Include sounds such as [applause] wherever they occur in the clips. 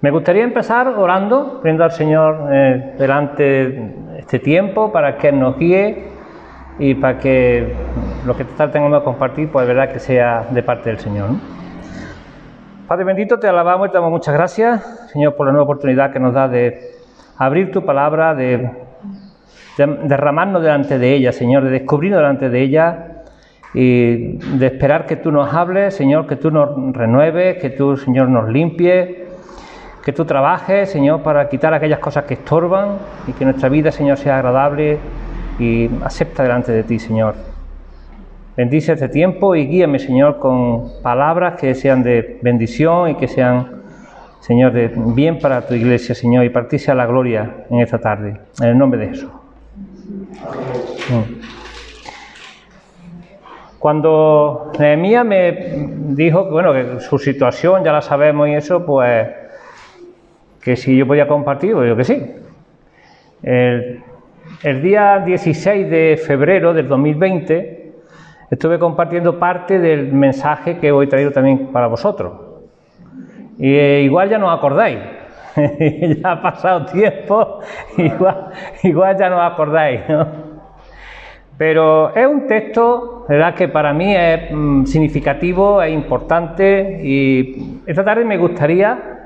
Me gustaría empezar orando, pidiendo al Señor eh, delante este tiempo para que nos guíe y para que lo que tengamos que compartir, pues verdad que sea de parte del Señor. Padre bendito, te alabamos y te damos muchas gracias, Señor, por la nueva oportunidad que nos da de abrir tu palabra, de, de derramarnos delante de ella, Señor, de descubrirnos delante de ella y de esperar que tú nos hables, Señor, que tú nos renueves, que tú, Señor, nos limpies que tú trabajes, Señor, para quitar aquellas cosas que estorban y que nuestra vida, Señor, sea agradable y acepta delante de ti, Señor. Bendice este tiempo y guíame, Señor, con palabras que sean de bendición y que sean, Señor, de bien para tu iglesia, Señor, y partirse a la gloria en esta tarde. En el nombre de Jesús. Cuando Nehemías me dijo que, bueno, que su situación ya la sabemos y eso, pues que si yo podía compartir, pues yo que sí. El, día 16 de febrero del 2020 estuve compartiendo parte del mensaje que hoy he traído también para vosotros. Y eh, igual ya no acordáis. [laughs] ya ha pasado tiempo, [laughs] igual, igual ya no acordáis. Pero es un texto, ¿verdad?, que para mí es mm, significativo, es importante y esta tarde me gustaría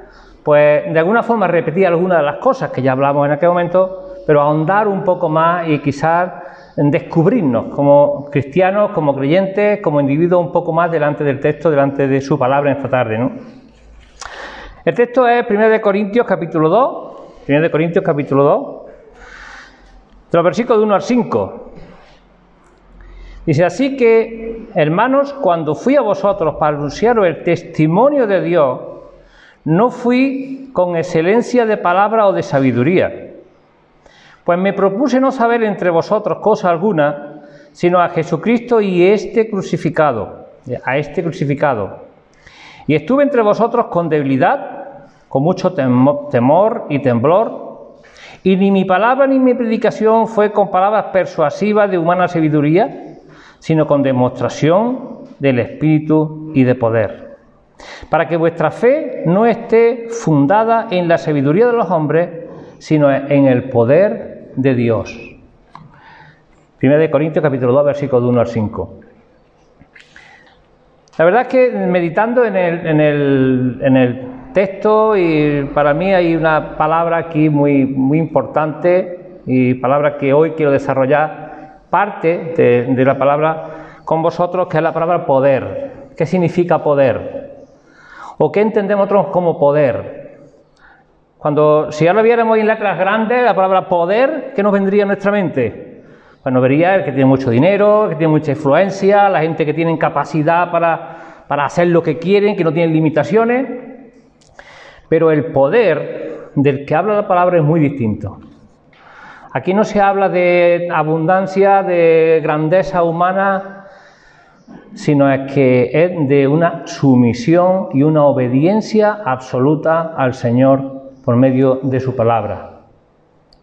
pues de alguna forma repetir algunas de las cosas que ya hablamos en aquel momento, pero ahondar un poco más y quizás descubrirnos como cristianos, como creyentes, como individuos un poco más delante del texto, delante de su palabra en esta tarde. ¿no? El texto es 1 de Corintios capítulo 2, 1 de Corintios capítulo 2, de los versículos de 1 al 5. Dice así que, hermanos, cuando fui a vosotros para anunciaros el testimonio de Dios, no fui con excelencia de palabra o de sabiduría, pues me propuse no saber entre vosotros cosa alguna, sino a Jesucristo y este crucificado, a este crucificado. Y estuve entre vosotros con debilidad, con mucho temor y temblor, y ni mi palabra ni mi predicación fue con palabras persuasivas de humana sabiduría, sino con demostración del Espíritu y de poder para que vuestra fe no esté fundada en la sabiduría de los hombres, sino en el poder de Dios. 1 de Corintios capítulo 2, versículo 1 al 5. La verdad es que meditando en el, en el, en el texto, y para mí hay una palabra aquí muy, muy importante, y palabra que hoy quiero desarrollar, parte de la palabra con vosotros, que es la palabra poder. ¿Qué significa poder? ¿O qué entendemos nosotros como poder? Cuando, si ahora viéramos en letras grandes la palabra poder, ¿qué nos vendría a nuestra mente? Bueno, vería el que tiene mucho dinero, que tiene mucha influencia, la gente que tiene capacidad para, para hacer lo que quieren, que no tienen limitaciones. Pero el poder del que habla la palabra es muy distinto. Aquí no se habla de abundancia, de grandeza humana, sino es que es de una sumisión y una obediencia absoluta al Señor por medio de su palabra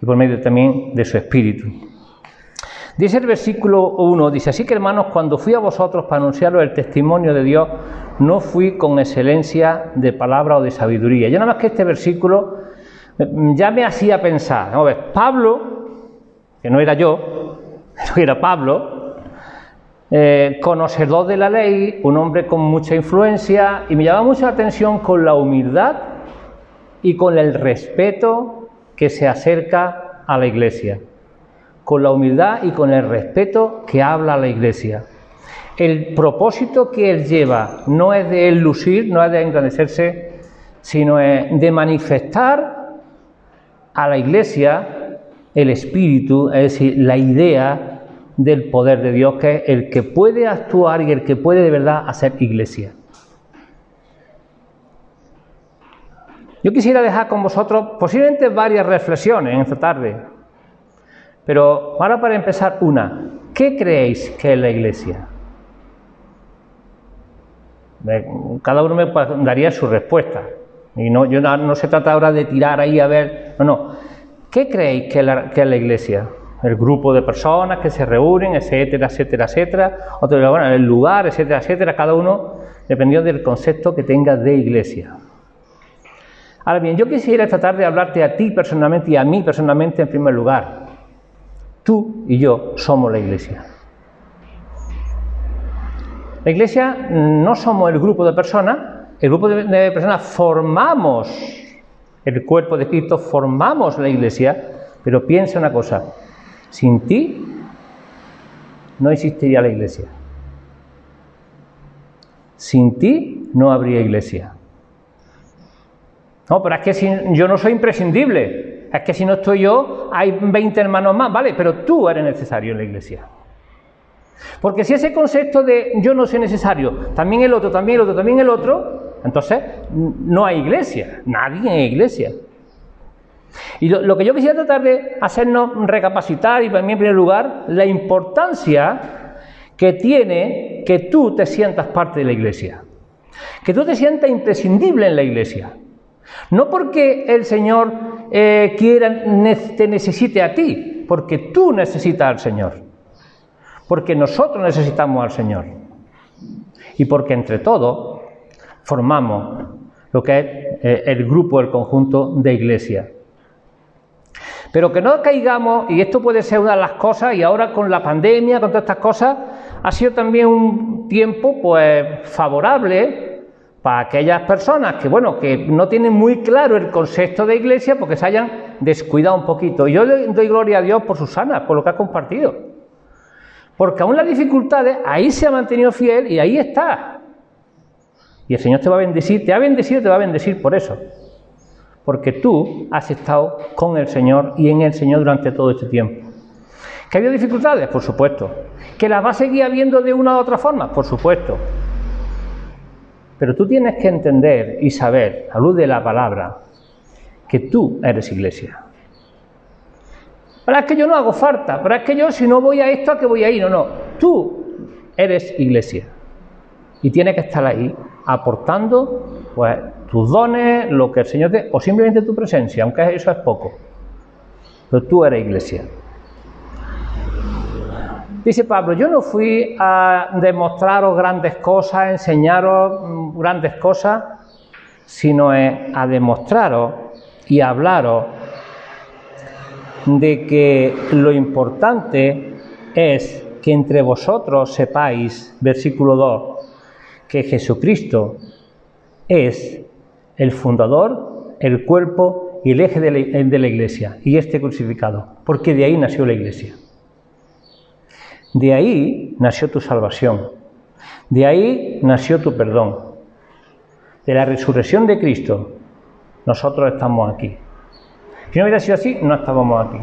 y por medio también de su espíritu. Dice el versículo 1, dice, así que hermanos, cuando fui a vosotros para anunciaros el testimonio de Dios, no fui con excelencia de palabra o de sabiduría. Ya nada más que este versículo mm, ya me hacía pensar, ¿no? Pablo, que no era yo, [laughs] era Pablo, eh, conocedor de la ley, un hombre con mucha influencia, y me llama mucho la atención con la humildad y con el respeto que se acerca a la iglesia. Con la humildad y con el respeto que habla la iglesia. El propósito que él lleva no es de él lucir, no es de engrandecerse, sino de manifestar a la iglesia el espíritu, es decir, la idea del poder de Dios, que es el que puede actuar y el que puede de verdad hacer iglesia. Yo quisiera dejar con vosotros posiblemente varias reflexiones en esta tarde, pero ahora para empezar una, ¿qué creéis que es la iglesia? Cada uno me daría su respuesta. Y no, yo no, se trata ahora de tirar ahí a ver, no, no. ¿Qué creéis que que es la iglesia? El grupo de personas que se reúnen, etcétera, etcétera, etcétera, otro, bueno, el lugar, etcétera, etcétera, cada uno dependiendo del concepto que tenga de iglesia. Ahora bien, yo quisiera tratar de hablarte a ti personalmente y a mí personalmente en primer lugar. Tú y yo somos la iglesia. La iglesia no somos el grupo de personas, el grupo de, personas formamos el cuerpo de Cristo, formamos la iglesia, pero piensa una cosa, sin ti no existiría la iglesia. Sin ti no habría iglesia. No, pero es que si, yo no soy imprescindible. Es que si no estoy yo, hay 20 hermanos más, ¿vale? Pero tú eres necesario en la iglesia. Porque si ese concepto de yo no soy necesario, también el otro, también el otro, también el otro, entonces no hay iglesia, nadie en iglesia. Y lo, que yo quisiera tratar de hacernos recapacitar y también en primer lugar la importancia que tiene que tú te sientas parte de la iglesia, que tú te sientas imprescindible en la iglesia. No porque el Señor eh, quiera, te necesite a ti, porque tú necesitas al Señor, porque nosotros necesitamos al Señor y porque entre todos formamos lo que es eh, el grupo, el conjunto de iglesia. Pero que no caigamos, y esto puede ser una de las cosas, y ahora con la pandemia, con todas estas cosas, ha sido también un tiempo pues favorable para aquellas personas que bueno, que no tienen muy claro el concepto de iglesia porque se hayan descuidado un poquito. Y yo le doy gloria a Dios por Susana, por lo que ha compartido. Porque aún las dificultades, ahí se ha mantenido fiel y ahí está. Y el Señor te va a bendecir, te ha bendecido y te va a bendecir por eso porque tú has estado con el Señor y en el Señor durante todo este tiempo. ¿Que ha habido dificultades? Por supuesto. ¿Que las va a seguir habiendo de una u otra forma? Por supuesto. Pero tú tienes que entender y saber, a luz de la palabra, que tú eres iglesia. Pero es que yo no hago falta, pero es que yo si no voy a esto, ¿a qué voy a ir? No, no. Tú eres iglesia. Y tienes que estar ahí aportando pues, tus dones, lo que el Señor te... o simplemente tu presencia, aunque eso es poco. Pero tú eres iglesia. Dice Pablo, yo no fui a demostraros grandes cosas, a enseñaros mm, grandes cosas, sino a demostraros y hablaros de que lo importante es que entre vosotros sepáis, versículo 2, que Jesucristo es el fundador, el cuerpo y el eje de la, iglesia, y este crucificado, porque de ahí nació la iglesia. De ahí nació tu salvación, de ahí nació tu perdón. De la resurrección de Cristo, nosotros estamos aquí. Si no hubiera sido así, no estábamos aquí.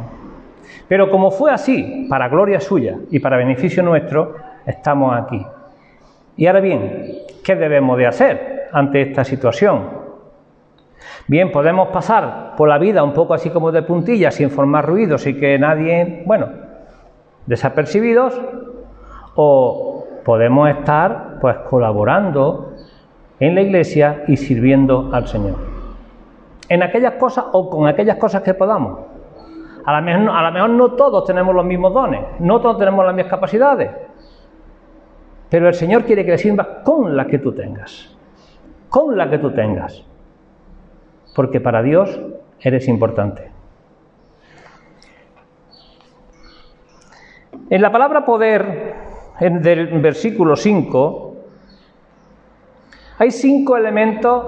Pero como fue así, para gloria suya y para beneficio nuestro, estamos aquí. Y ahora bien, ¿qué debemos de hacer ante esta situación? Bien, podemos pasar por la vida un poco así como de puntillas, sin formar ruidos y que nadie, bueno, desapercibidos, o podemos estar pues colaborando en la iglesia y sirviendo al Señor. En aquellas cosas o con aquellas cosas que podamos. A lo mejor, a lo no todos tenemos los mismos dones, no todos tenemos las mismas capacidades, pero el Señor quiere que le sirvas con la que tú tengas. Con la que tú tengas. Porque para Dios eres importante. En la palabra poder, en del versículo 5, hay cinco elementos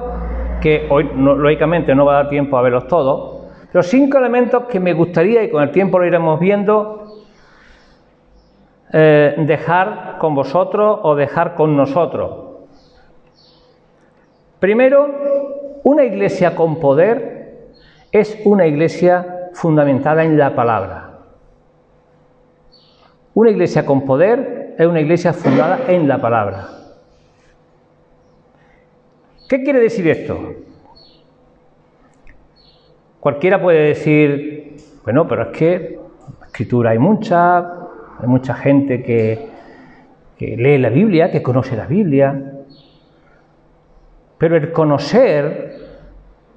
que hoy, lógicamente, no va a dar tiempo a verlos todos, pero cinco elementos que me gustaría, y con el tiempo lo iremos viendo, eh, dejar con vosotros o dejar con nosotros. Primero, una iglesia con poder es una iglesia fundamentada en la palabra. Una iglesia con poder es una iglesia fundada en la palabra. ¿Qué quiere decir esto? Cualquiera puede decir, bueno, pero es que escritura hay mucha, hay mucha gente que, lee la Biblia, que conoce la Biblia, pero el conocer,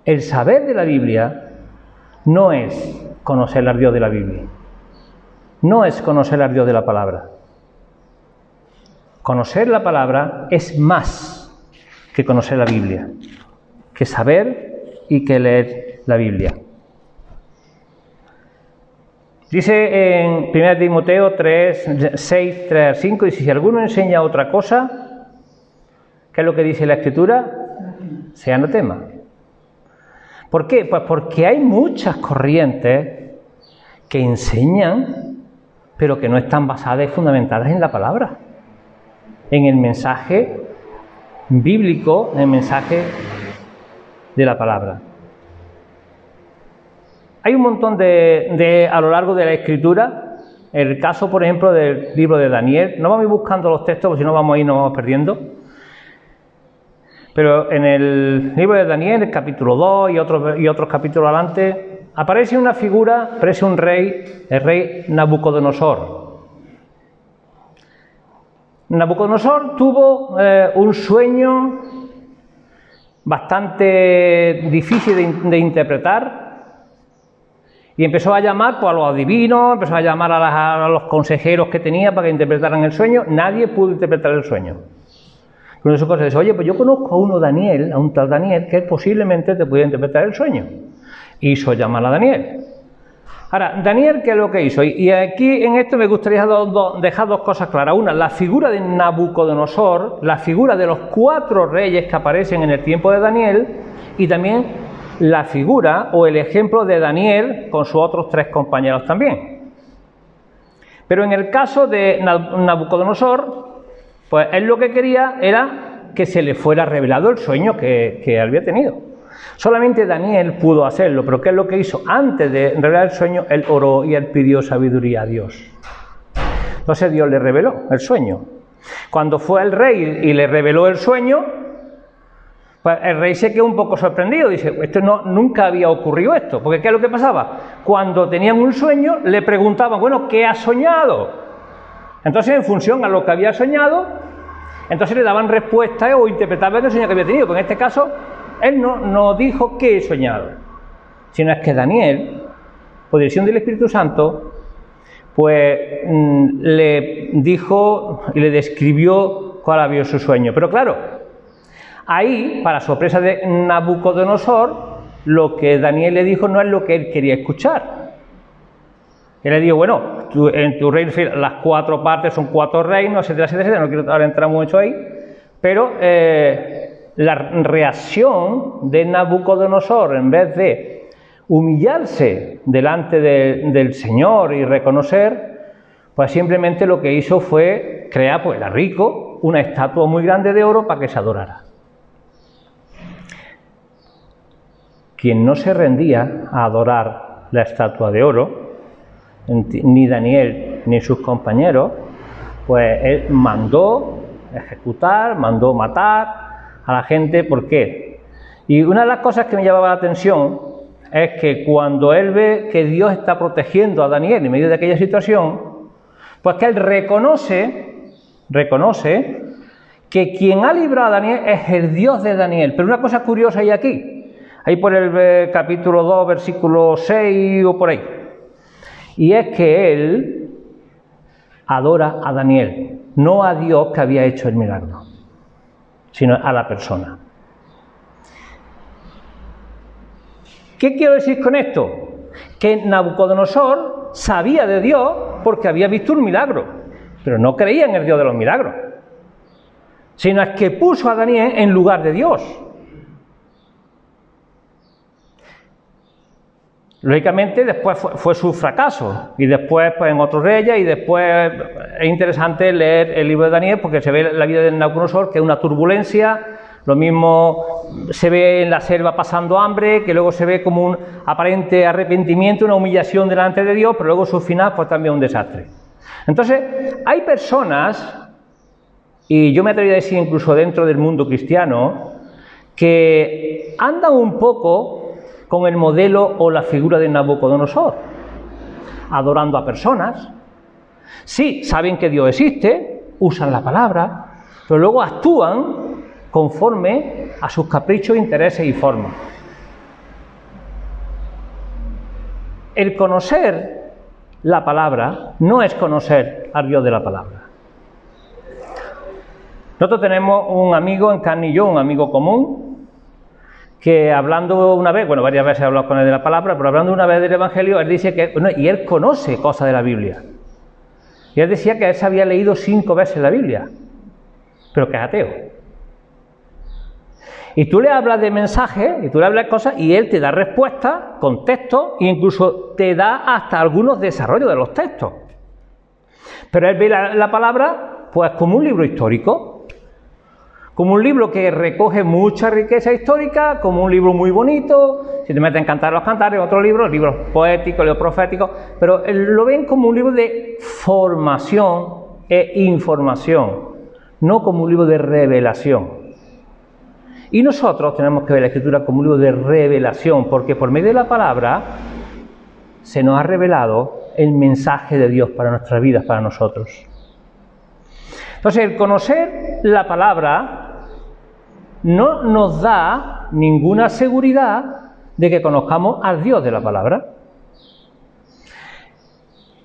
el saber de la Biblia, no es conocer al Dios de la Biblia. No es conocer al Dios de la palabra. Conocer la palabra es más que conocer la Biblia, que saber y que leer la Biblia. Dice en 1 Timoteo 3, 6, 3, 5, y si alguno enseña otra cosa, ¿qué es lo que dice la Escritura? Sea anatema. ¿Por qué? Pues porque hay muchas corrientes que enseñan, pero que no están basadas y fundamentadas en la palabra, en el mensaje bíblico, en el mensaje de la palabra. Hay un montón de, a lo largo de la escritura, el caso, por ejemplo, del libro de Daniel, no vamos a ir buscando los textos, porque si no vamos a ir, nos vamos perdiendo. Pero en el libro de Daniel, el capítulo 2 y otros, y otros capítulos adelante, aparece una figura, aparece un rey, el rey Nabucodonosor. Nabucodonosor tuvo eh, un sueño bastante difícil de interpretar, y empezó a llamar pues, a los adivinos, empezó a llamar a, los consejeros que tenía para que interpretaran el sueño. Nadie pudo interpretar el sueño. Con eso dice, oye, pues yo conozco a uno Daniel, a un tal Daniel, que posiblemente te pudiera interpretar el sueño. Hizo llamar a Daniel. Ahora, Daniel, ¿qué es lo que hizo? Y aquí en esto me gustaría dejar dos cosas claras. Una, la figura de Nabucodonosor, la figura de los cuatro reyes que aparecen en el tiempo de Daniel, y también la figura o el ejemplo de Daniel con sus otros tres compañeros también. Pero en el caso de Nabucodonosor, pues él lo que quería era que se le fuera revelado el sueño que, había tenido. Solamente Daniel pudo hacerlo, pero ¿qué es lo que hizo? Antes de revelar el sueño, él oró y él pidió sabiduría a Dios. Entonces Dios le reveló el sueño. Cuando fue el rey y le reveló el sueño, pues el rey se quedó un poco sorprendido, dice, esto no, nunca había ocurrido esto, porque ¿qué es lo que pasaba? Cuando tenían un sueño, le preguntaban, bueno, ¿qué has soñado? Entonces, en función a lo que había soñado, entonces le daban respuesta o interpretaban el sueño que había tenido, pero en este caso, él no, no dijo qué he soñado, sino es que Daniel, por dirección del Espíritu Santo, pues mm, le dijo y le describió cuál había su sueño. Pero claro, Ahí, para sorpresa de Nabucodonosor, lo que Daniel le dijo no es lo que él quería escuchar. Él le dijo, bueno, en tu reino las cuatro partes son cuatro reinos, etcétera, etcétera, no quiero entrar mucho ahí, pero eh, la reacción de Nabucodonosor, en vez de humillarse delante del Señor y reconocer, pues simplemente lo que hizo fue crear, pues era rico, una estatua muy grande de oro para que se adorara. quien no se rendía a adorar la estatua de oro, ni Daniel ni sus compañeros, pues él mandó ejecutar, mandó matar a la gente. ¿Por qué? Y una de las cosas que me llamaba la atención es que cuando él ve que Dios está protegiendo a Daniel en medio de aquella situación, pues que él reconoce, reconoce que quien ha librado a Daniel es el Dios de Daniel. Pero una cosa curiosa hay aquí, ahí por el eh, capítulo 2, versículo 6 o por ahí. Y es que él adora a Daniel, no a Dios que había hecho el milagro, sino a la persona. ¿Qué quiero decir con esto? Que Nabucodonosor sabía de Dios porque había visto un milagro, pero no creía en el Dios de los milagros, sino es que puso a Daniel en lugar de Dios. Lógicamente después fue, su fracaso y después pues, en otros reyes y después es interesante leer el libro de Daniel porque se ve la vida de Nabucodonosor que es una turbulencia, lo mismo se ve en la selva pasando hambre, que luego se ve como un aparente arrepentimiento, una humillación delante de Dios, pero luego su final pues también un desastre. Entonces, hay personas, y yo me atrevería a decir incluso dentro del mundo cristiano, que andan un poco con el modelo o la figura de Nabucodonosor, adorando a personas. Sí, saben que Dios existe, usan la palabra, pero luego actúan conforme a sus caprichos, intereses y formas. El conocer la palabra no es conocer al Dios de la palabra. Nosotros tenemos un amigo en carne un amigo común, que hablando una vez, bueno, varias veces he hablado con él de la palabra, pero hablando una vez del Evangelio, él dice que, bueno, y él conoce cosas de la Biblia. Y él decía que él se había leído cinco veces la Biblia, pero que es ateo. Y tú le hablas de mensajes, y tú le hablas de cosas, y él te da respuestas con textos, e incluso te da hasta algunos desarrollos de los textos. Pero él ve la palabra, pues, como un libro histórico, como un libro que recoge mucha riqueza histórica, como un libro muy bonito, si te metes a cantar los cantares, otro libro, libros poéticos, libros proféticos, pero lo ven como un libro de formación e información, no como un libro de revelación. Y nosotros tenemos que ver la escritura como un libro de revelación, porque por medio de la palabra se nos ha revelado el mensaje de Dios para nuestras vidas, para nosotros. Entonces, el conocer la palabra no nos da ninguna seguridad de que conozcamos al Dios de la palabra.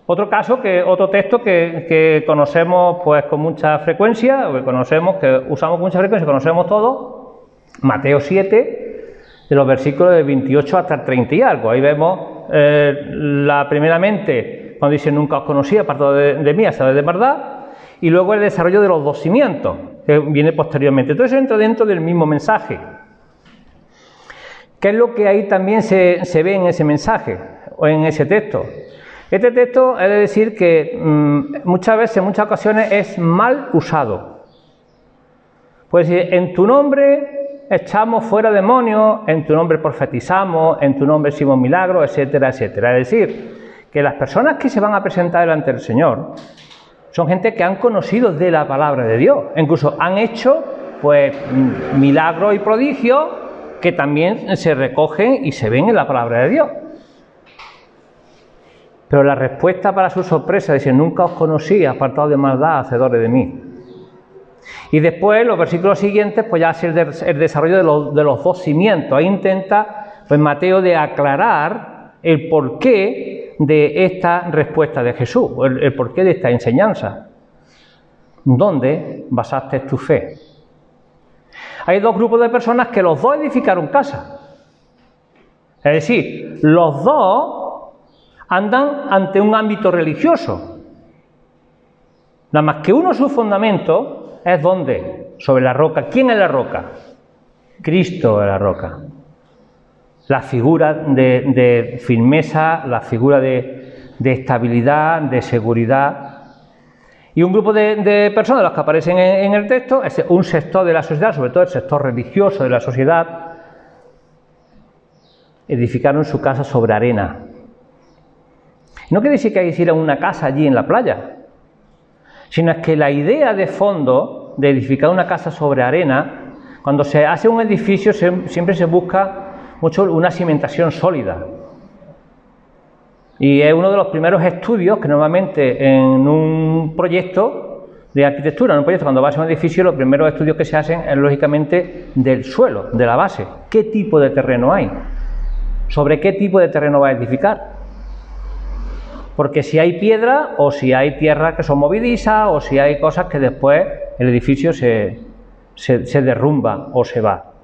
Otro caso, que, otro texto que, conocemos pues con mucha frecuencia, o que conocemos, que usamos con mucha frecuencia, conocemos todos, Mateo 7, de los versículos de 28 hasta el 30 y algo. Ahí vemos eh, la primeramente, cuando dice nunca os conocí, apartado de, de mí, hasta de verdad, y luego el desarrollo de los dos cimientos, que viene posteriormente. Todo eso entra dentro del mismo mensaje. ¿Qué es lo que ahí también se, ve en ese mensaje o en ese texto? Este texto es de decir que mm, muchas veces, en muchas ocasiones, es mal usado. Pues en tu nombre echamos fuera demonios, en tu nombre profetizamos, en tu nombre hicimos milagros, etcétera, etcétera. Es decir, que las personas que se van a presentar delante del Señor son gente que han conocido de la palabra de Dios. Incluso han hecho pues milagros y prodigios que también se recogen y se ven en la palabra de Dios. Pero la respuesta para su sorpresa dice, nunca os conocí, apartado de maldad, hacedores de mí. Y después, los versículos siguientes, pues ya es el, desarrollo de los, de los, dos cimientos. Ahí intenta, pues Mateo, de aclarar el porqué de esta respuesta de Jesús, el, porqué de esta enseñanza. ¿Dónde basaste tu fe? Hay dos grupos de personas que los dos edificaron casa. Es decir, los dos andan ante un ámbito religioso. Nada más que uno su fundamento es donde, sobre la roca. ¿Quién es la roca? Cristo es la roca la figura de, firmeza, la figura de, estabilidad, de seguridad. Y un grupo de, personas, las que aparecen en, el texto, es un sector de la sociedad, sobre todo el sector religioso de la sociedad, edificaron su casa sobre arena. No quiere decir que hicieran una casa allí en la playa, sino es que la idea de fondo de edificar una casa sobre arena, cuando se hace un edificio siempre se busca mucho una cimentación sólida. Y es uno de los primeros estudios que normalmente en un proyecto de arquitectura, en un proyecto cuando vas a un edificio, los primeros estudios que se hacen es lógicamente del suelo, de la base. ¿Qué tipo de terreno hay? ¿Sobre qué tipo de terreno va a edificar? Porque si hay piedra o si hay tierra que son movidizas o si hay cosas que después el edificio se, se, se derrumba o se va.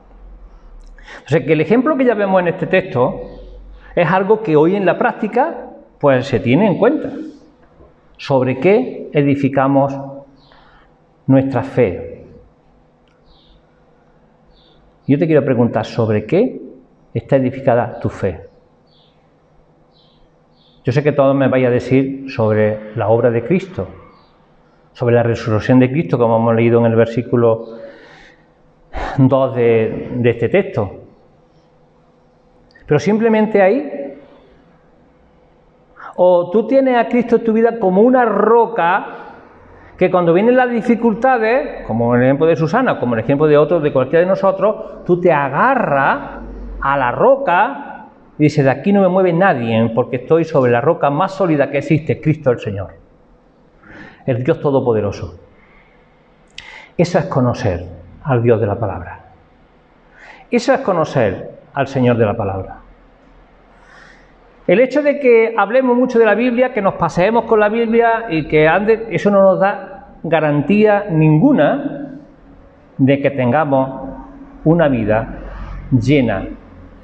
O sea que el ejemplo que ya vemos en este texto es algo que hoy en la práctica pues se tiene en cuenta. ¿Sobre qué edificamos nuestra fe? Yo te quiero preguntar, ¿sobre qué está edificada tu fe? Yo sé que todos me vais a decir sobre la obra de Cristo, sobre la resurrección de Cristo, como hemos leído en el versículo 2 de, de este texto. Pero simplemente ahí. O tú tienes a Cristo en tu vida como una roca que cuando vienen las dificultades, como en el ejemplo de Susana, como en el ejemplo de otros, de cualquiera de nosotros, tú te agarras a la roca y dices, de aquí no me mueve nadie, porque estoy sobre la roca más sólida que existe, Cristo el Señor, el Dios Todopoderoso. Eso es conocer al Dios de la palabra. Eso es conocer al Señor de la palabra. El hecho de que hablemos mucho de la Biblia, que nos paseemos con la Biblia y que ande, eso no nos da garantía ninguna de que tengamos una vida llena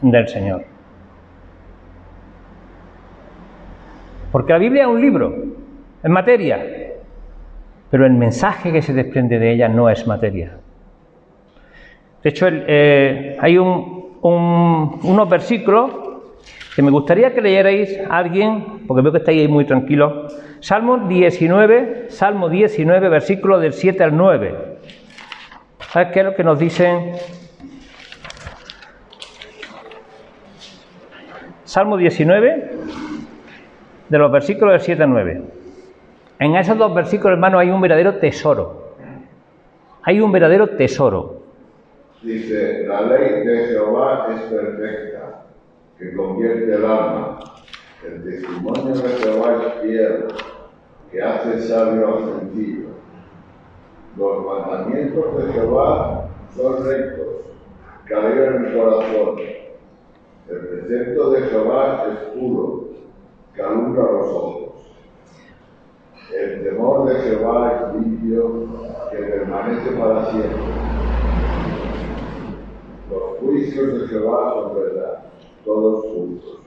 del Señor. Porque la Biblia es un libro, es materia, pero el mensaje que se desprende de ella no es materia. De hecho, eh, hay unos versículos que me gustaría que leyerais alguien, porque veo que estáis ahí muy tranquilos. Salmo 19, Salmo 19, versículos del 7 al 9. ¿Sabes qué es lo que nos dicen? Salmo 19, de los versículos del 7 al 9. En esos dos versículos, hermanos, hay un verdadero tesoro. Hay un verdadero tesoro. Dice, la ley de Jehová es perfecta, que convierte el alma. El testimonio de Jehová es fiel, que hace sabio al sencillo. Los mandamientos de Jehová son rectos, que alegran el corazón. El precepto de Jehová es puro, que alumbra los ojos. El temor de Jehová es limpio, que permanece para siempre. Los juicios de Jehová son verdad, todos juntos.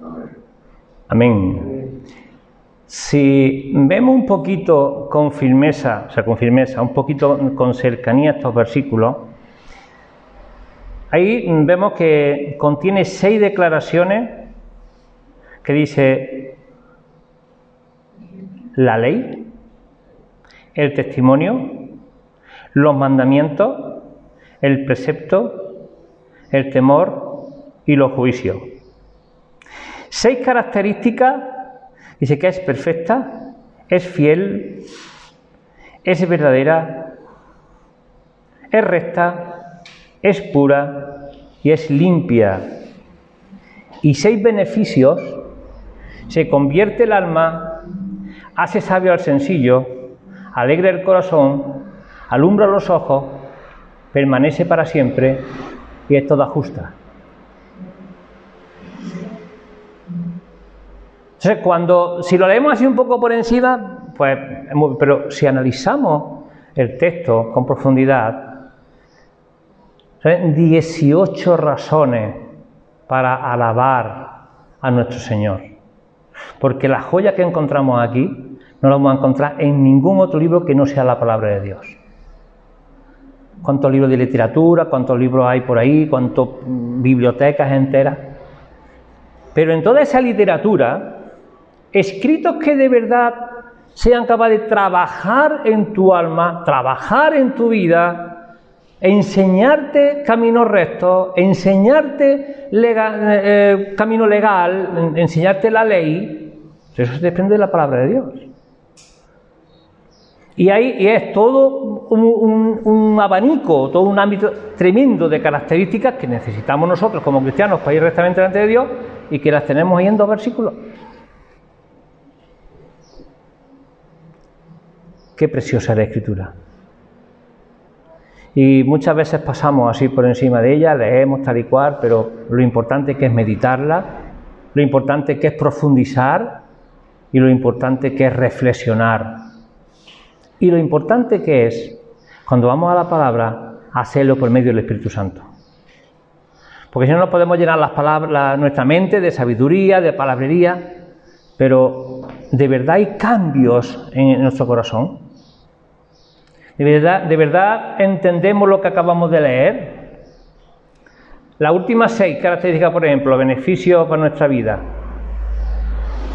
Amén. Amén. Si vemos un poquito con firmeza, o sea, con firmeza, un poquito con cercanía estos versículos, ahí vemos que contiene seis declaraciones que dice la ley, el testimonio, los mandamientos, el precepto, el temor y los juicios. Seis características Dice que es perfecta, es fiel, es verdadera, es recta, es pura y es limpia. Y seis beneficios se convierte el alma, hace sabio al sencillo, alegra el corazón, alumbra los ojos, permanece para siempre y es toda justa. Entonces, cuando, si lo leemos así un poco por encima, pues, pero si analizamos el texto con profundidad, son 18 razones para alabar a nuestro Señor. Porque la joya que encontramos aquí no la vamos a encontrar en ningún otro libro que no sea la palabra de Dios. ¿Cuántos libros de literatura? ¿Cuántos libros hay por ahí? ¿Cuántas bibliotecas enteras? Pero en toda esa literatura escritos que de verdad sean capaces de trabajar en tu alma, trabajar en tu vida, enseñarte camino recto, enseñarte eh, camino legal, enseñarte la ley, eso depende de la palabra de Dios. Y ahí es todo un, abanico, todo un ámbito tremendo de características que necesitamos nosotros como cristianos para ir rectamente delante de Dios y que las tenemos ahí en dos versículos. Qué preciosa es la escritura. Y muchas veces pasamos así por encima de ella, leemos tal y cual, pero lo importante que es meditarla, lo importante que es profundizar y lo importante que es reflexionar. Y lo importante que es, cuando vamos a la palabra, hacerlo por medio del Espíritu Santo. Porque si no, nos podemos llenar las palabras, nuestra mente de sabiduría, de palabrería, pero ¿de verdad hay cambios en nuestro corazón? ¿De verdad, ¿De entendemos lo que acabamos de leer? Las últimas seis características, por ejemplo, beneficios para nuestra vida,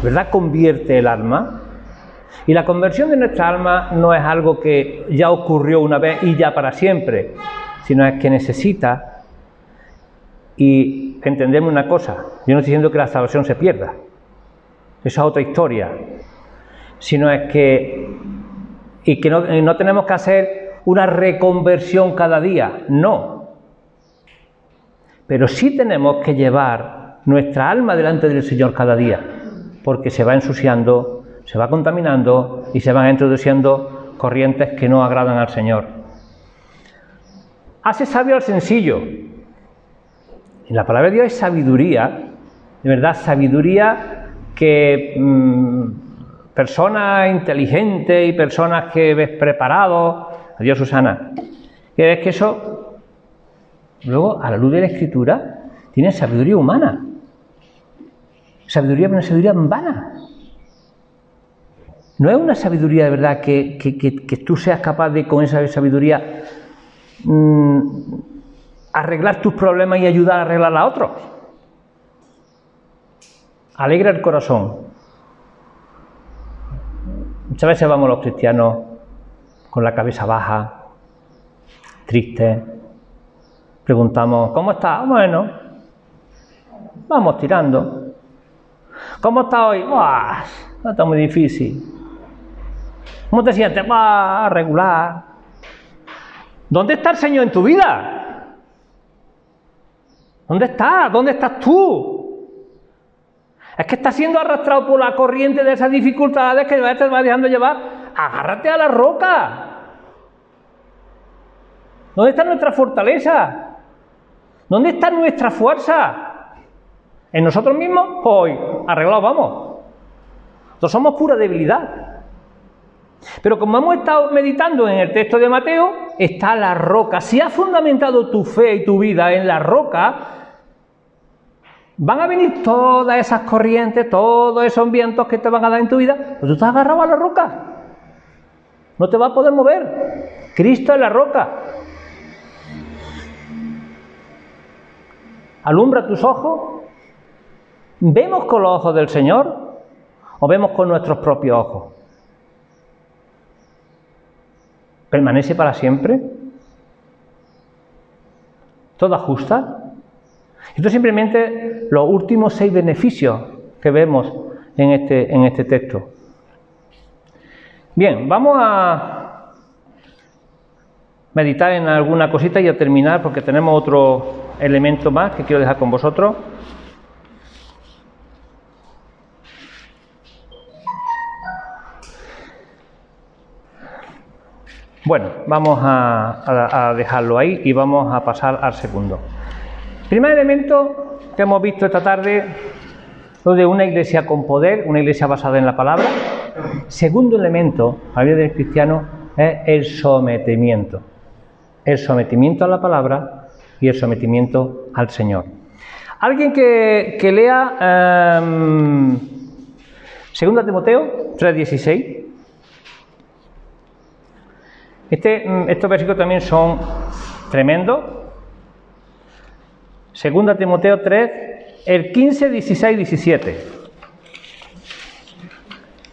¿verdad convierte el alma? Y la conversión de nuestra alma no es algo que ya ocurrió una vez y ya para siempre, sino es que necesita y entendemos una cosa, yo no estoy diciendo que la salvación se pierda, esa es otra historia, sino es que y que no, tenemos que hacer una reconversión cada día, no. Pero sí tenemos que llevar nuestra alma delante del Señor cada día, porque se va ensuciando, se va contaminando y se van introduciendo corrientes que no agradan al Señor. Hace sabio al sencillo. En la palabra de Dios es sabiduría, de verdad, sabiduría que mm, personas inteligentes y personas que ves preparados, adiós Susana, que es que eso luego, a la luz de la escritura, tiene sabiduría humana. Sabiduría, pero una sabiduría vana. No es una sabiduría de verdad que, tú seas capaz de, con esa sabiduría, mm, arreglar tus problemas y ayudar a arreglar a otros. Alegra el corazón. Muchas veces vamos los cristianos con la cabeza baja, tristes. Preguntamos, ¿cómo está? Bueno, vamos tirando. ¿Cómo está hoy? ¡Buah! No está muy difícil. ¿Cómo te sientes? ¡Buah! Regular. ¿Dónde está el Señor en tu vida? ¿Dónde está? ¿Dónde estás tú? Es que estás siendo arrastrado por la corriente de esas dificultades que te va dejando llevar. Agárrate a la roca. ¿Dónde está nuestra fortaleza? ¿Dónde está nuestra fuerza? ¿En nosotros mismos? Hoy, arreglados vamos. Nosotros somos pura debilidad. Pero como hemos estado meditando en el texto de Mateo, está la roca. Si has fundamentado tu fe y tu vida en la roca, Van a venir todas esas corrientes, todos esos vientos que te van a dar en tu vida, pues tú estás agarrado a la roca. No te va a poder mover. Cristo es la roca. Alumbra tus ojos. ¿Vemos con los ojos del Señor o vemos con nuestros propios ojos? ¿Permanece para siempre? ¿Todo ajusta? Esto simplemente los últimos seis beneficios que vemos en este, en este texto. Bien, vamos a meditar en alguna cosita y a terminar porque tenemos otro elemento más que quiero dejar con vosotros. Bueno, vamos a dejarlo ahí y vamos a pasar al segundo. Primer elemento que hemos visto esta tarde, lo de una iglesia con poder, una iglesia basada en la palabra. Segundo elemento, a vida del cristiano, es el sometimiento. El sometimiento a la palabra y el sometimiento al Señor. Alguien que, lea um, Segunda Timoteo 3.16. Este, mm, estos versículos también son tremendos Segunda Timoteo 3, el 15, 16, 17.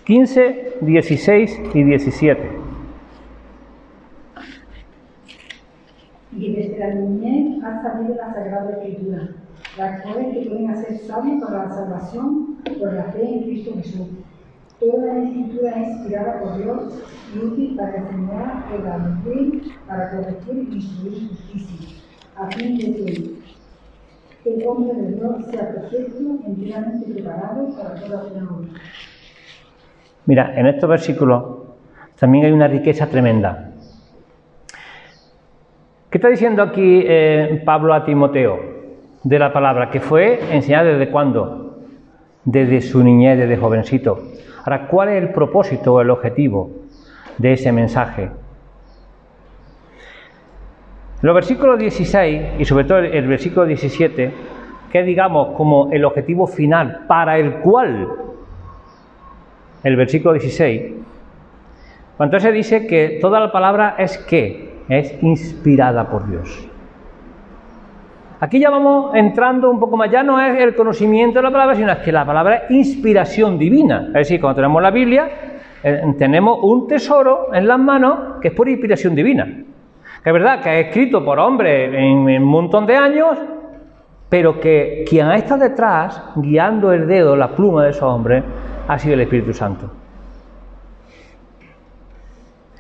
15, 16 y 17. Y desde la niñez ha sabido la Sagrada Escritura, las cuales que pueden hacer sabios para la salvación por la fe en Cristo Jesús. Toda la escritura es inspirada por Dios y útil para enseñar, redarguir, para corregir y instruir justicia, a fin de que el hombre de Dios sea perfecto, enteramente preparado para toda buena obra. Mira, en estos versículos también hay una riqueza tremenda. ¿Qué está diciendo aquí eh, Pablo a Timoteo de la palabra? Que fue enseñada desde cuándo? Desde su niñez, desde jovencito. Ahora, ¿cuál es el propósito o el objetivo de ese mensaje? Los versículos 16 y sobre todo el versículo 17, que digamos como el objetivo final para el cual el versículo 16, entonces dice que toda la palabra es que es inspirada por Dios. Aquí ya vamos entrando un poco más, ya no es el conocimiento de la palabra, sino es que la palabra es inspiración divina. Es decir, cuando tenemos la Biblia, eh, tenemos un tesoro en las manos que es por inspiración divina es verdad que es escrito por hombres en, un montón de años, pero que quien ha estado detrás, guiando el dedo, la pluma de esos hombres, ha sido el Espíritu Santo.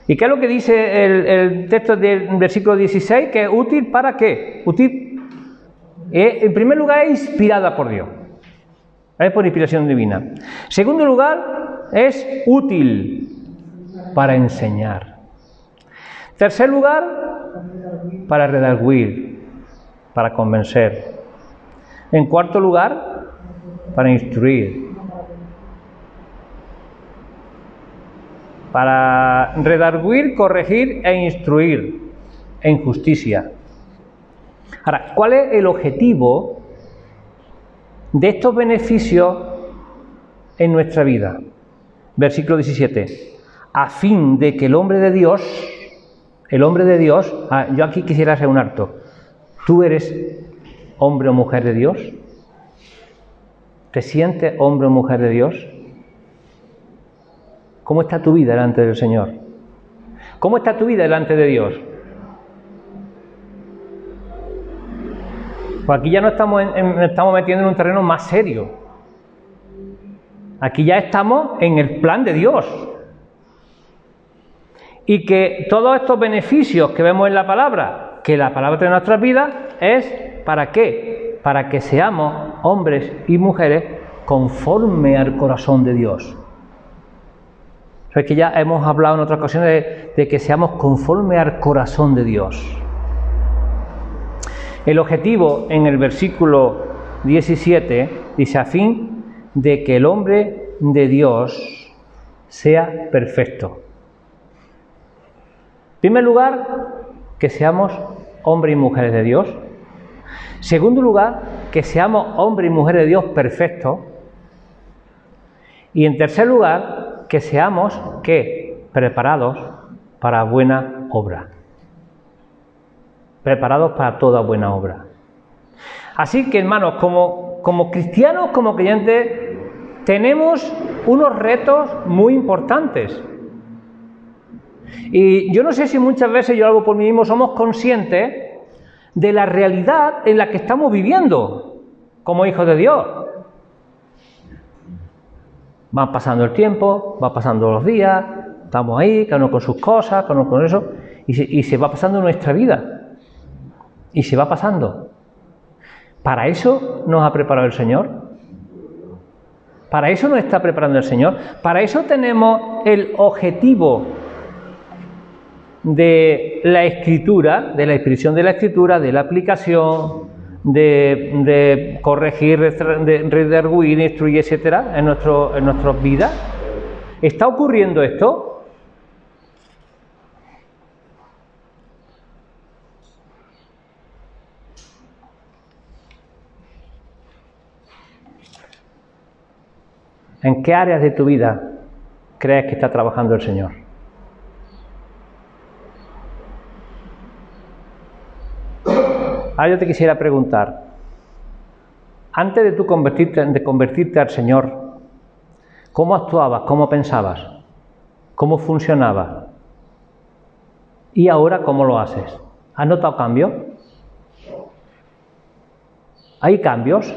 ¿Y qué es lo que dice el, texto del versículo 16? Que es útil para qué? Útil, eh, en primer lugar, es inspirada por Dios. Es por inspiración divina. Segundo lugar, es útil para enseñar. Tercer lugar, para redarguir, para convencer. En cuarto lugar, para instruir. Para redarguir, corregir e instruir en justicia. Ahora, ¿cuál es el objetivo de estos beneficios en nuestra vida? Versículo 17. A fin de que el hombre de Dios, el hombre de Dios, ah, yo aquí quisiera hacer un harto. ¿Tú eres hombre o mujer de Dios? ¿Te sientes hombre o mujer de Dios? ¿Cómo está tu vida delante del Señor? ¿Cómo está tu vida delante de Dios? Pues aquí ya no estamos, estamos metiendo en un terreno más serio. Aquí ya estamos en el plan de Dios. Y que todos estos beneficios que vemos en la palabra, que la palabra de nuestras vidas, es para qué? Para que seamos hombres y mujeres conforme al corazón de Dios. Es que ya hemos hablado en otras ocasiones de, de que seamos conforme al corazón de Dios. El objetivo en el versículo 17 dice a fin de que el hombre de Dios sea perfecto. En primer lugar, que seamos hombres y mujeres de Dios. Segundo lugar, que seamos hombres y mujeres de Dios perfectos. Y en tercer lugar, que seamos ¿qué? preparados para buena obra preparados para toda buena obra. Así que, hermanos, como, como cristianos, como creyentes, tenemos unos retos muy importantes. Y yo no sé si muchas veces yo algo por mí mismo somos conscientes de la realidad en la que estamos viviendo como hijos de Dios. Va pasando el tiempo, va pasando los días, estamos ahí, cada uno con sus cosas, cada uno con eso, y se va pasando nuestra vida. Y se va pasando. ¿Para eso nos ha preparado el Señor? ¿Para eso nos está preparando el Señor? Para eso tenemos el objetivo de la escritura, de la expresión de la escritura, de la aplicación, de, corregir, de redarguir, instruir, etcétera, en, nuestro, en nuestras vidas. ¿Está ocurriendo esto? ¿En qué áreas de tu vida crees que está trabajando el Señor? Ahora yo te quisiera preguntar, antes de convertirte, de convertirte al Señor, ¿cómo actuabas? ¿Cómo pensabas? ¿Cómo funcionaba? ¿Y ahora cómo lo haces? ¿Has notado cambios? ¿Hay cambios?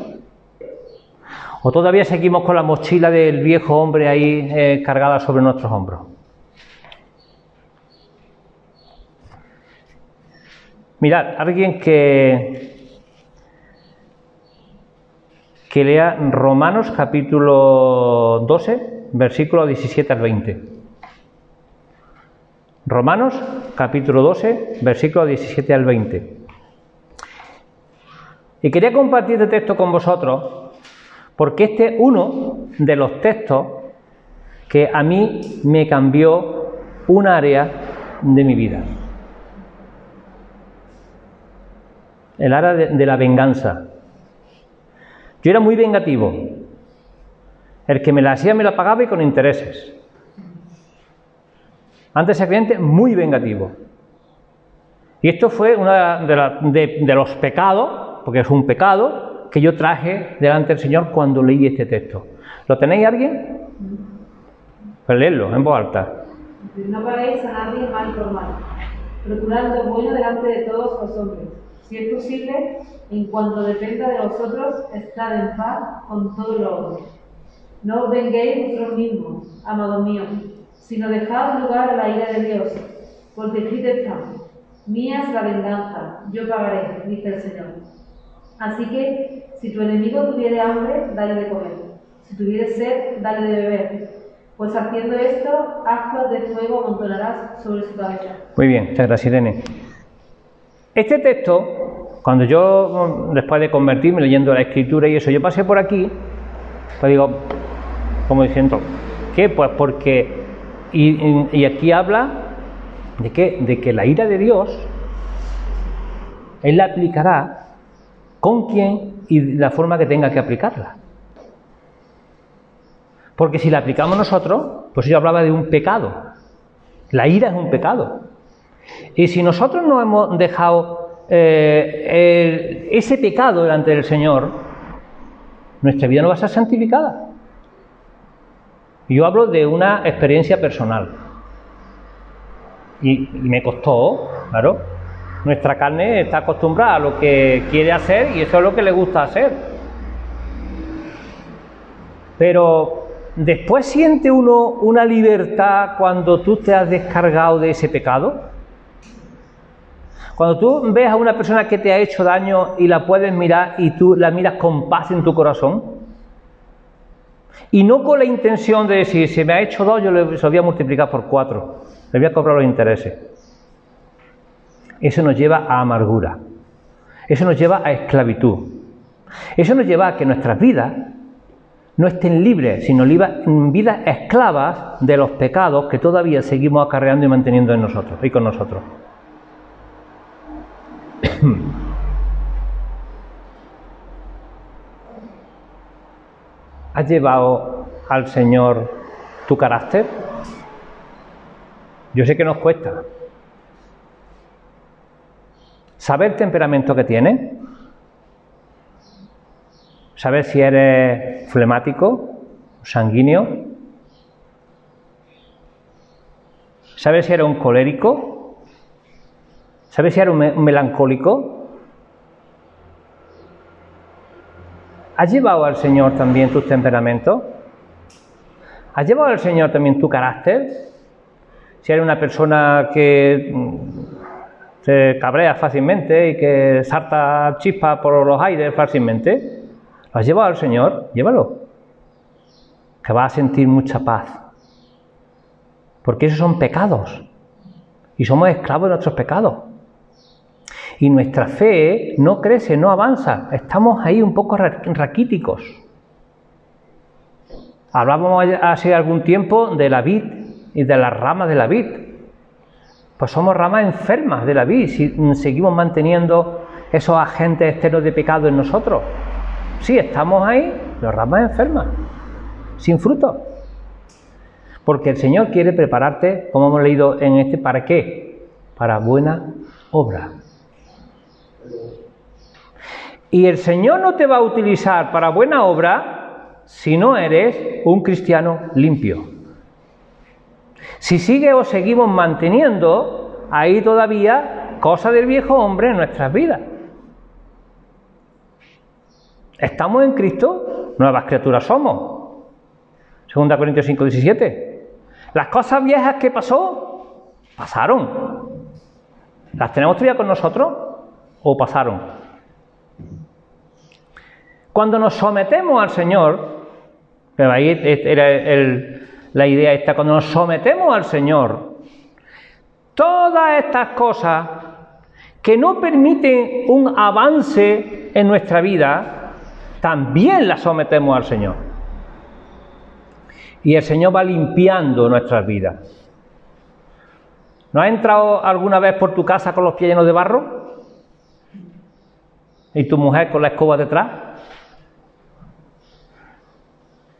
¿O todavía seguimos con la mochila del viejo hombre ahí eh, cargada sobre nuestros hombros? Mirad, alguien que, que lea Romanos capítulo 12, versículo 17 al 20. Romanos capítulo 12, versículo 17 al 20. Y quería compartir este texto con vosotros porque este es uno de los textos que a mí me cambió un área de mi vida. El área de, la venganza. Yo era muy vengativo. El que me la hacía me la pagaba y con intereses. Antes de cliente, muy vengativo. Y esto fue uno de los pecados, porque es un pecado, que yo traje delante del Señor cuando leí este texto. ¿Lo tenéis alguien? Pues leerlo en voz alta. No paguéis a nadie mal por mal, procurad lo bueno delante de todos los hombres. Si es posible, en cuanto dependa de vosotros, estad en paz con todos los hombres. No os venguéis vosotros mismos, amados míos, sino dejad lugar a la ira de Dios, porque escrito está, mía es la venganza, yo pagaré, dice el Señor. Así que, si tu enemigo tuviere hambre, dale de comer. Si tuviere sed, dale de beber. Pues haciendo esto, ascuas de fuego amontonarás sobre su cabeza. Muy bien, muchas gracias, Irene. Este texto, cuando yo, después de convertirme leyendo la escritura y eso, yo pasé por aquí, pues digo, como diciendo, ¿qué? Pues porque, y, aquí habla de, qué? de que la ira de Dios Él la aplicará con quién y la forma que tenga que aplicarla. Porque si la aplicamos nosotros, pues yo hablaba de un pecado. La ira es un pecado. Y si nosotros no hemos dejado eh, ese pecado delante del Señor, nuestra vida no va a ser santificada. Yo hablo de una experiencia personal. Y, y, me costó, claro. Nuestra carne está acostumbrada a lo que quiere hacer y eso es lo que le gusta hacer. Pero después siente uno una libertad cuando tú te has descargado de ese pecado. Cuando tú ves a una persona que te ha hecho daño y la puedes mirar y tú la miras con paz en tu corazón, y no con la intención de decir, si me ha hecho dos, yo le voy a multiplicar por cuatro, le voy a cobrar los intereses. Eso nos lleva a amargura, eso nos lleva a esclavitud, eso nos lleva a que nuestras vidas no estén libres, sino vidas esclavas de los pecados que todavía seguimos acarreando y manteniendo en nosotros y con nosotros. [clears throat] ¿Has llevado al Señor tu carácter? Yo sé que nos cuesta. ¿Saber el temperamento que tienes? ¿Saber si eres flemático, sanguíneo? ¿Sabes si eres un colérico? ¿Sabes si eres un melancólico? ¿Has llevado al Señor también tus temperamentos? ¿Has llevado al Señor también tu carácter? Si eres una persona que se cabrea fácilmente y que salta chispas por los aires fácilmente, ¿lo has llevado al Señor? Llévalo. Que vas a sentir mucha paz. Porque esos son pecados. Y somos esclavos de nuestros pecados y nuestra fe no crece, no avanza. Estamos ahí un poco raquíticos. Hablábamos hace algún tiempo de la vid y de las ramas de la vid. Pues somos ramas enfermas de la vid si seguimos manteniendo esos agentes externos de pecado en nosotros. Sí, estamos ahí, las ramas enfermas, sin fruto. Porque el Señor quiere prepararte, como hemos leído en este, ¿para qué? Para buena obra. Y el Señor no te va a utilizar para buena obra si no eres un cristiano limpio. Si sigue o seguimos manteniendo ahí todavía cosas del viejo hombre en nuestras vidas. ¿Estamos en Cristo? Nuevas criaturas somos. Segunda Corintios 5, 17. Las cosas viejas que pasó, pasaron. ¿Las tenemos todavía con nosotros o pasaron? Cuando nos sometemos al Señor, pero ahí era la idea esta, cuando nos sometemos al Señor, todas estas cosas que no permiten un avance en nuestra vida, también las sometemos al Señor. Y el Señor va limpiando nuestras vidas. ¿No has entrado alguna vez por tu casa con los pies llenos de barro? ¿Y tu mujer con la escoba detrás?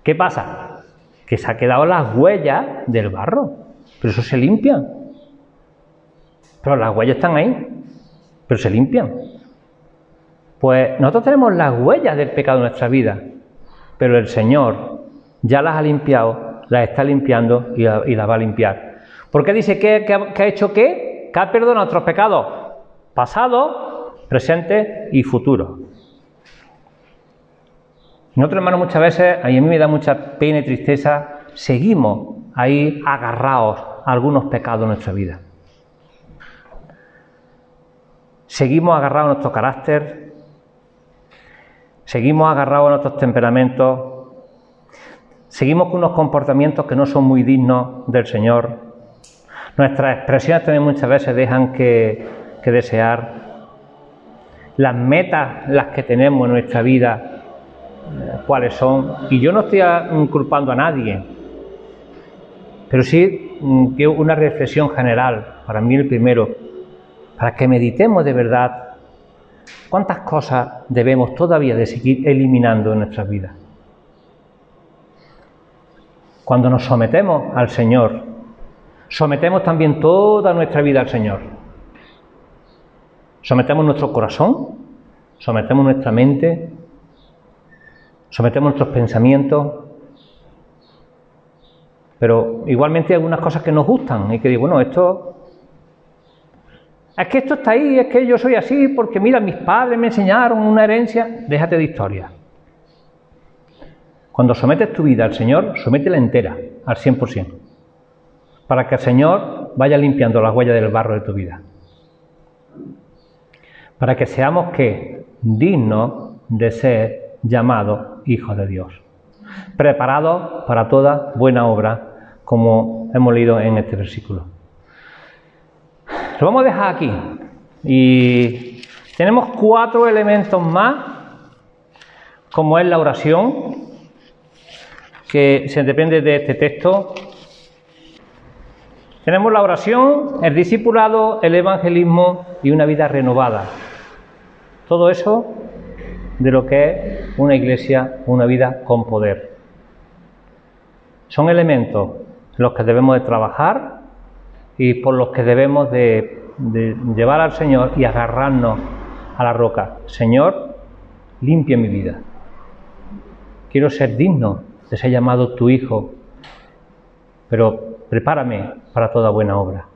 ¿Qué pasa? Que se ha quedado las huellas del barro, pero eso se limpia. Pero las huellas están ahí, pero se limpian. Pues nosotros tenemos las huellas del pecado en nuestra vida, pero el Señor ya las ha limpiado, las está limpiando y, las va a limpiar. ¿Por qué dice que, ha hecho qué? Que ha perdonado nuestros pecados pasado, presente y futuro. Nosotros, hermanos, muchas veces, y a mí me da mucha pena y tristeza, seguimos ahí agarrados a algunos pecados en nuestra vida. Seguimos agarrados a nuestro carácter, seguimos agarrados a nuestros temperamentos, seguimos con unos comportamientos que no son muy dignos del Señor. Nuestras expresiones también muchas veces dejan que, que desear. Las metas, las que tenemos en nuestra vida, cuáles son. Y yo no estoy culpando a nadie, pero sí mm, que una reflexión general, para mí el primero, para que meditemos de verdad ¿Cuántas cosas debemos todavía de seguir eliminando en nuestras vidas? Cuando nos sometemos al Señor, sometemos también toda nuestra vida al Señor. Sometemos nuestro corazón, sometemos nuestra mente, sometemos nuestros pensamientos, pero igualmente hay algunas cosas que nos gustan y que digo, bueno, esto es que esto está ahí, es que yo soy así, porque mira, mis padres me enseñaron una herencia. Déjate de historia. Cuando sometes tu vida al Señor, sométela entera, al 100%, para que el Señor vaya limpiando las huellas del barro de tu vida. Para que seamos que dignos de ser llamados hijos de Dios, preparados para toda buena obra, como hemos leído en este versículo. Lo vamos a dejar aquí. Y tenemos cuatro elementos más, como es la oración, que se depende de este texto. Tenemos la oración, el discipulado, el evangelismo y una vida renovada. Todo eso de lo que es una iglesia, una vida con poder. Son elementos en los que debemos de trabajar y por los que debemos de, llevar al Señor y agarrarnos a la roca. Señor, limpia mi vida. Quiero ser digno de ser llamado tu Hijo, pero prepárame para toda buena obra.